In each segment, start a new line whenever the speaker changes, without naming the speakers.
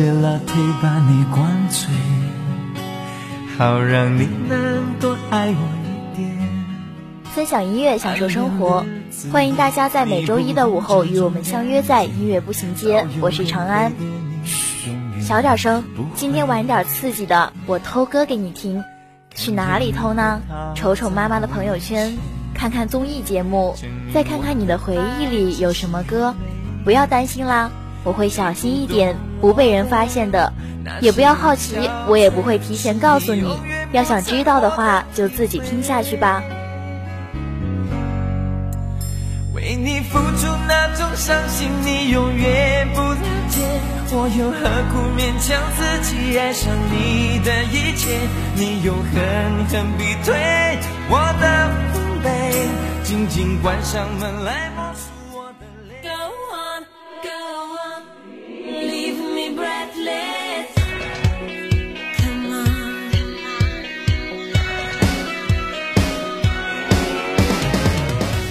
用一杯 latte 把你灌醉，好让你能多爱我一点。
分享音乐，享受生活，欢迎大家在每周一的午后与我们相约在音乐步行街。我是长安。小点声，今天玩点刺激的，我偷歌给你听。去哪里偷呢？瞅瞅妈妈的朋友圈，看看综艺节目，再看看你的回忆里有什么歌。不要担心啦，我会小心一点，不被人发现的。也不要好奇，我也不会提前告诉你。要想知道的话，就自己听下去吧。
为你付出那种伤心，你永远不了解。我又何苦勉强自己爱上你的一切？你又狠狠逼退我的防备，紧紧关上门来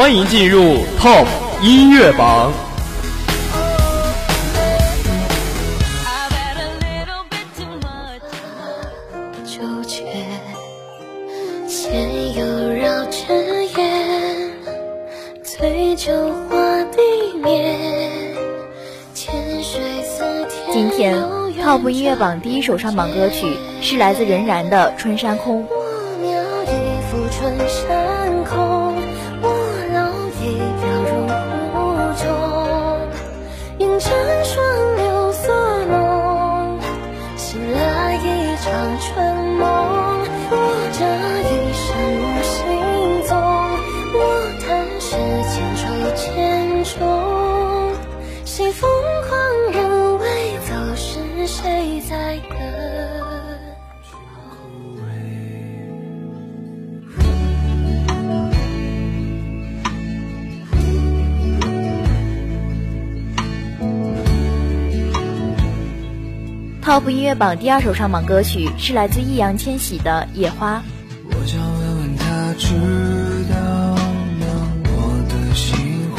欢迎进入 Top 音乐榜。
今天 Top 音乐榜第一首上榜歌曲是来自任然的《春山空》。？Top 音乐榜第二首上榜歌曲是来自易烊千玺的《野花》。
我想问问他，知道吗？我的心怀，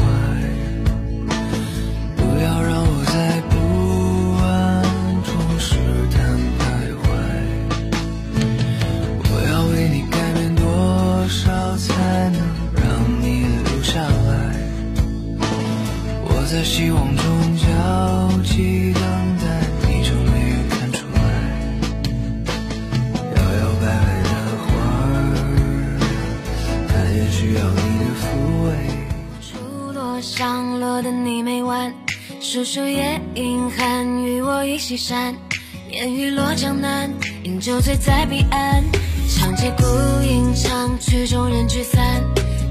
不要让我在不安中试探徘徊。我要为你改变多少，才能让你留下来？我在希望中焦急等
初落的你没完，数数夜莺寒与我一起闪，烟雨落江南，饮酒醉在彼岸，长街孤影长曲中人聚散，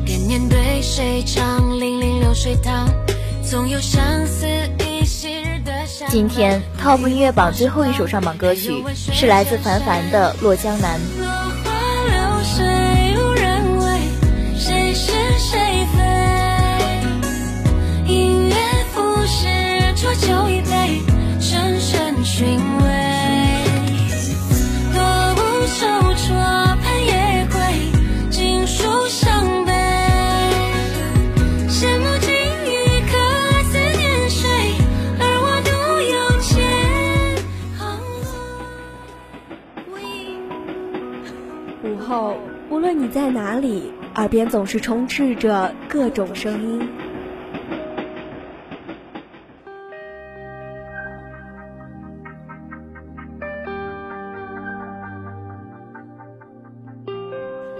给年对谁唱泠泠流水淌，总有相思一夕日的相
今天 Top 音乐榜最后一首上榜歌曲是来自凡凡的《落江南》。
酒一杯深深寻味若羡慕今夜而我独有后无
论你在哪里耳边总是充斥着各种声音。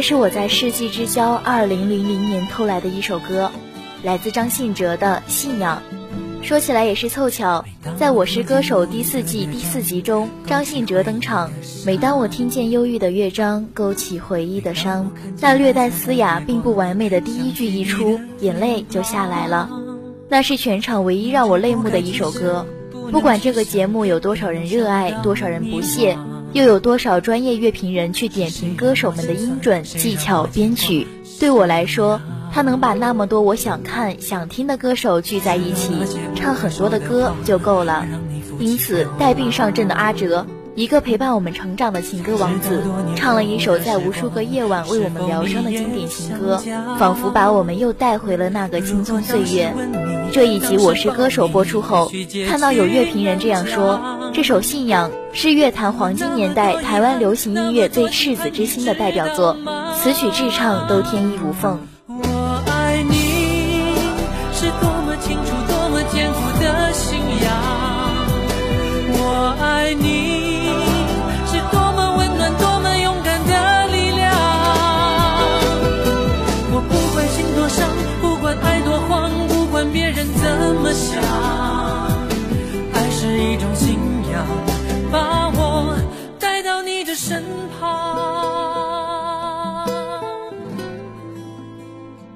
这是我在世纪之交二零零零年偷来的一首歌，来自张信哲的《信仰》。说起来也是凑巧，在我是歌手第四季第四集中，张信哲登场。每当我听见忧郁的乐章，勾起回忆的伤，那略带嘶哑并不完美的第一句一出，眼泪就下来了。那是全场唯一让我泪目的一首歌。不管这个节目有多少人热爱，多少人不屑。又有多少专业乐评人去点评歌手们的音准、技巧、编曲？对我来说，他能把那么多我想看、想听的歌手聚在一起，唱很多的歌就够了。因此，带病上阵的阿哲，一个陪伴我们成长的情歌王子，唱了一首在无数个夜晚为我们疗伤的经典情歌，仿佛把我们又带回了那个青葱岁月。这一集《我是歌手》播出后，看到有乐评人这样说：这首《信仰》是乐坛黄金年代台湾流行音乐最赤子之心的代表作，词曲至唱都天衣无缝。
么想，爱是一种信仰，把我带到你的身旁。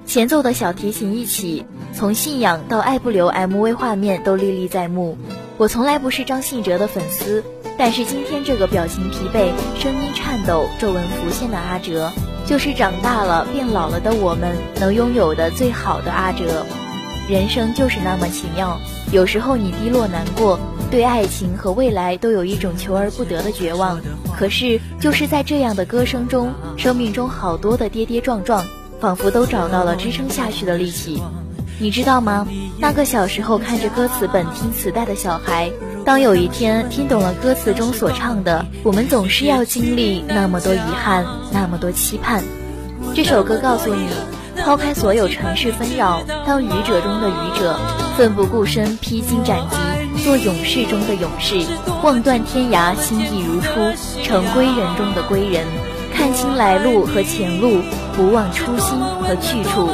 前奏的小提琴一起，从信仰到爱不留 MV 画面都历历在目。我从来不是张信哲的粉丝，但是今天这个表情疲惫、声音颤抖、皱纹浮现的阿哲，就是长大了变老了的我们能拥有的最好的阿哲。人生就是那么奇妙，有时候你低落难过，对爱情和未来都有一种求而不得的绝望。可是就是在这样的歌声中，生命中好多的跌跌撞撞，仿佛都找到了支撑下去的力气。你知道吗？那个小时候看着歌词本听磁带的小孩，当有一天听懂了歌词中所唱的，我们总是要经历那么多遗憾，那么多期盼。这首歌告诉你。抛开所有尘世纷扰，当愚者中的愚者，奋不顾身披荆斩棘，做勇士中的勇士，望断天涯，心意如初，成归人中的归人，看清来路和前路，不忘初心和去处，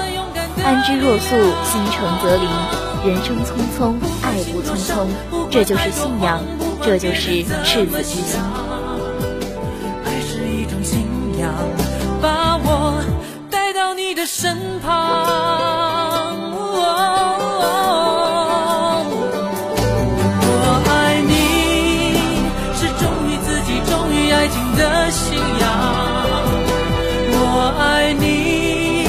安之若素，心诚则灵，人生匆匆，爱不匆匆，这就是信仰，这就是赤子之心。
爱是一种信仰，你的身旁，我爱你是忠于自己、忠于爱情的信仰。我爱你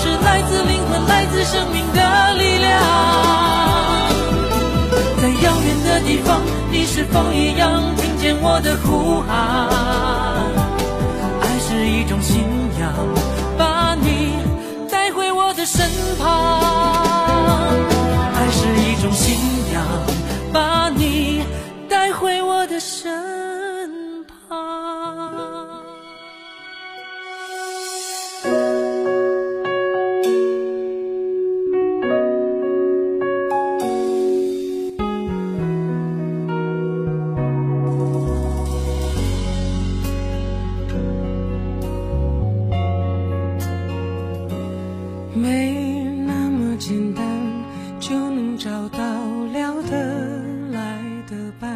是来自灵魂、来自生命的力量。在遥远的地方，你是否一样听见我的呼喊？找到了的来的伴。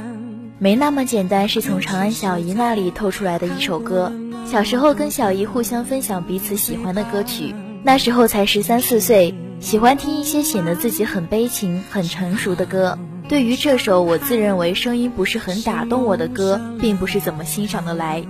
没那么简单是从长安小姨那里透出来的一首歌。小时候跟小姨互相分享彼此喜欢的歌曲。那时候才十三四岁喜欢听一些显得自己很悲情很成熟的歌。对于这首我自认为声音不是很打动我的歌并不是怎么欣赏的来。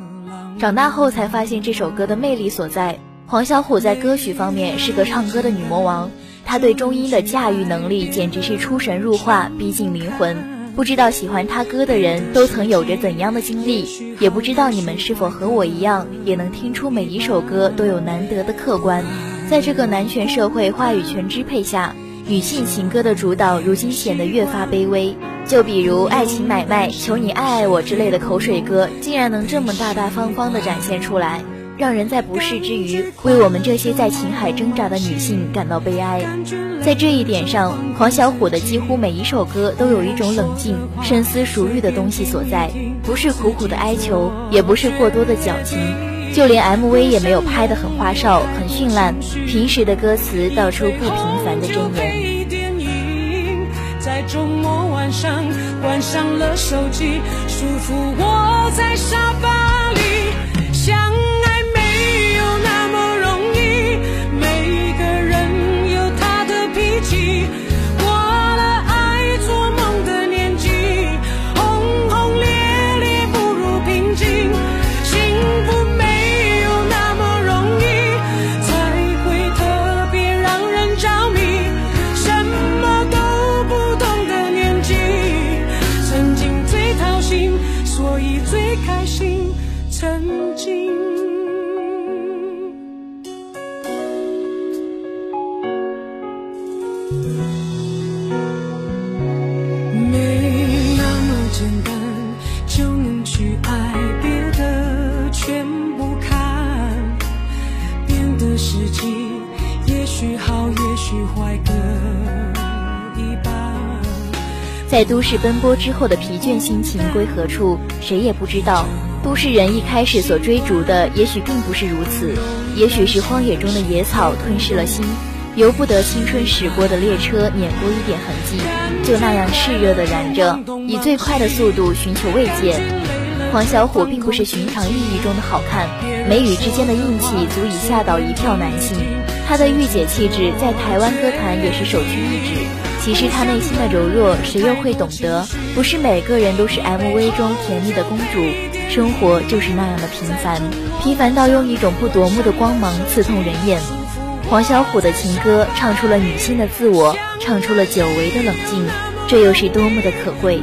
长大后才发现这首歌的魅力所在。黄小琥在歌曲方面是个唱歌的女魔王。她对中音的驾驭能力简直是出神入化，逼近灵魂。不知道喜欢他歌的人都曾有着怎样的经历，也不知道你们是否和我一样，也能听出每一首歌都有难得的客观。在这个男权社会话语权支配下，女性情歌的主导如今显得越发卑微。就比如《爱情买卖》《求你爱爱我》之类的口水歌，竟然能这么大大方方地展现出来。让人在不适之余，为我们这些在情海挣扎的女性感到悲哀。在这一点上，黄小琥的几乎每一首歌都有一种冷静、深思熟虑的东西所在，不是苦苦的哀求，也不是过多的矫情，就连 MV 也没有拍得很花哨、很绚烂，平时的歌词道出不平凡的真言。
在周末晚上关上了手机，舒服窝在沙发里，想。
所以最开心曾经都市奔波之后的疲倦心情归何处？谁也不知道。都市人一开始所追逐的，也许并不是如此。也许是荒野中的野草吞噬了心，由不得青春驶过的列车碾过一点痕迹，就那样炽热的燃着，以最快的速度寻求慰藉。黄小琥并不是寻常意义中的好看，眉宇之间的硬气足以吓倒一票男性。她的御姐气质在台湾歌坛也是首屈一指。其实她内心的柔弱，谁又会懂得？不是每个人都是 MV 中甜蜜的公主，生活就是那样的平凡，平凡到用一种不夺目的光芒刺痛人眼。黄小琥的情歌唱出了女性的自我，唱出了久违的冷静，这又是多么的可贵。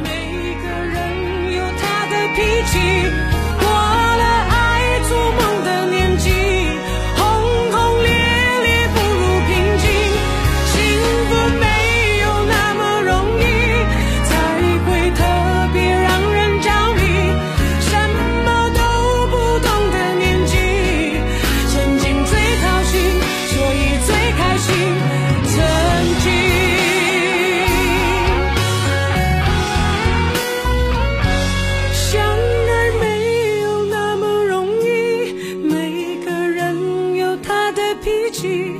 去，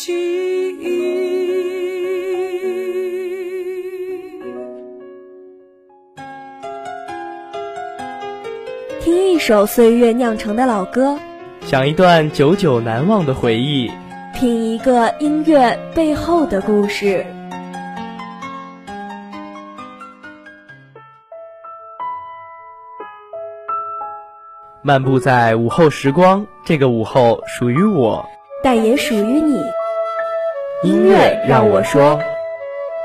听一首岁月酿成的老歌，
想一段久久难忘的回忆，
品一个音乐背后的故事。
漫步在午后时光，这个午后属于我，
但也属于你。
音乐让我说，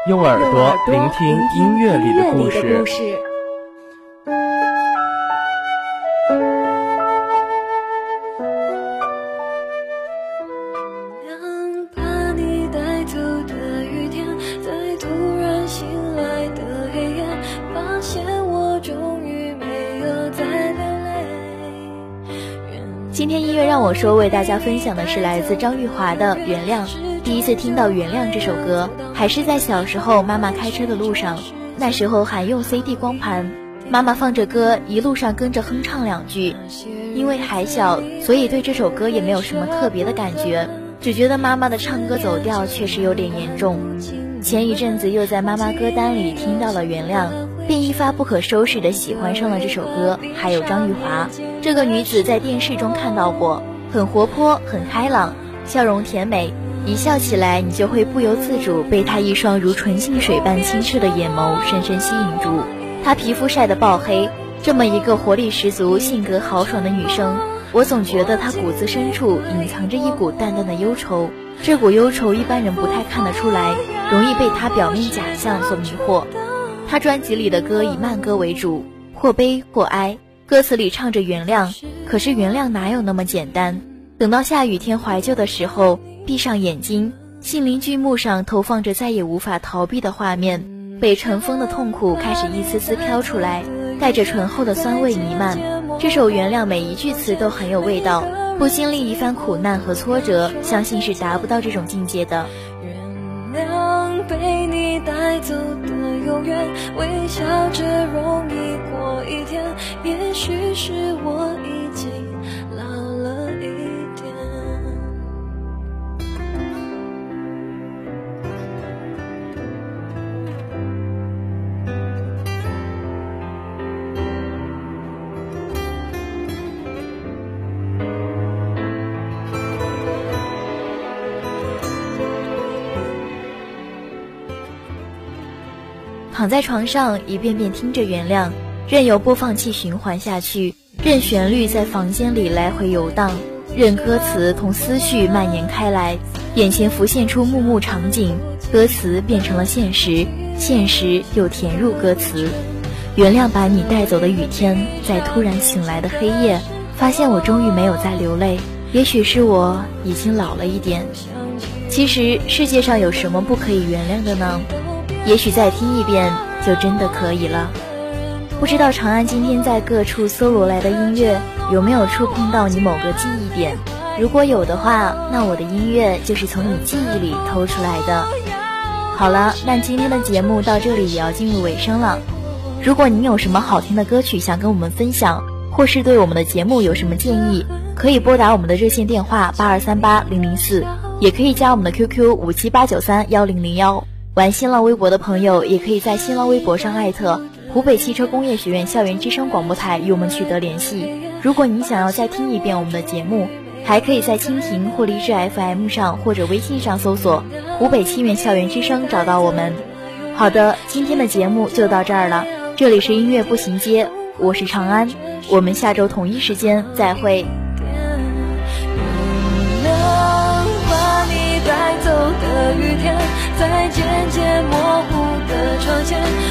用耳朵聆听音乐里的故事。
今天音乐让我说，为大家分享的是来自张玉华的原谅。第一次听到《原谅》这首歌，还是在小时候妈妈开车的路上，那时候还用 CD 光盘，妈妈放着歌，一路上跟着哼唱两句。因为还小，所以对这首歌也没有什么特别的感觉，只觉得妈妈的唱歌走调确实有点严重。前一阵子又在妈妈歌单里听到了《原谅》。便一发不可收拾的喜欢上了这首歌，还有张玉华这个女子，在电视中看到过，很活泼，很开朗，笑容甜美，一笑起来，你就会不由自主被她一双如纯净水般清澈的眼眸深深吸引住。她皮肤晒得爆黑，这么一个活力十足、性格豪爽的女生，我总觉得她骨子深处隐藏着一股淡淡的忧愁，这股忧愁一般人不太看得出来，容易被她表面假象所迷惑。她专辑里的歌以慢歌为主，或悲或哀，歌词里唱着原谅，可是原谅哪有那么简单？等到下雨天怀旧的时候，闭上眼睛，心灵剧目上投放着再也无法逃避的画面，被尘封的痛苦开始一丝丝飘出来，带着醇厚的酸味弥漫。这首原谅每一句词都很有味道，不经历一番苦难和挫折，相信是达不到这种境界的。
原谅被你带走的。永远微笑着容易过
躺在床上，一遍遍听着原谅，任由播放器循环下去，任旋律在房间里来回游荡，任歌词同思绪蔓延开来，眼前浮现出幕幕场景，歌词变成了现实，现实又填入歌词。原谅把你带走的雨天，在突然醒来的黑夜，发现我终于没有再流泪。也许是我已经老了一点。其实世界上有什么不可以原谅的呢？也许再听一遍就真的可以了。不知道长安今天在各处搜罗来的音乐有没有触碰到你某个记忆点？如果有的话，那我的音乐就是从你记忆里偷出来的。好了，那今天的节目到这里也要进入尾声了。如果您有什么好听的歌曲想跟我们分享，或是对我们的节目有什么建议，可以拨打我们的热线电话八二三八零零四，也可以加我们的 QQ 五七八九三幺零零幺。玩新浪微博的朋友，也可以在新浪微博上艾特湖北汽车工业学院校园之声广播台与我们取得联系。如果您想要再听一遍我们的节目，还可以在蜻蜓或荔枝 FM 上或者微信上搜索“湖北汽院校园之声”找到我们。好的，今天的节目就到这儿了。这里是音乐步行街，我是长安，我们下周同一时间再会。
间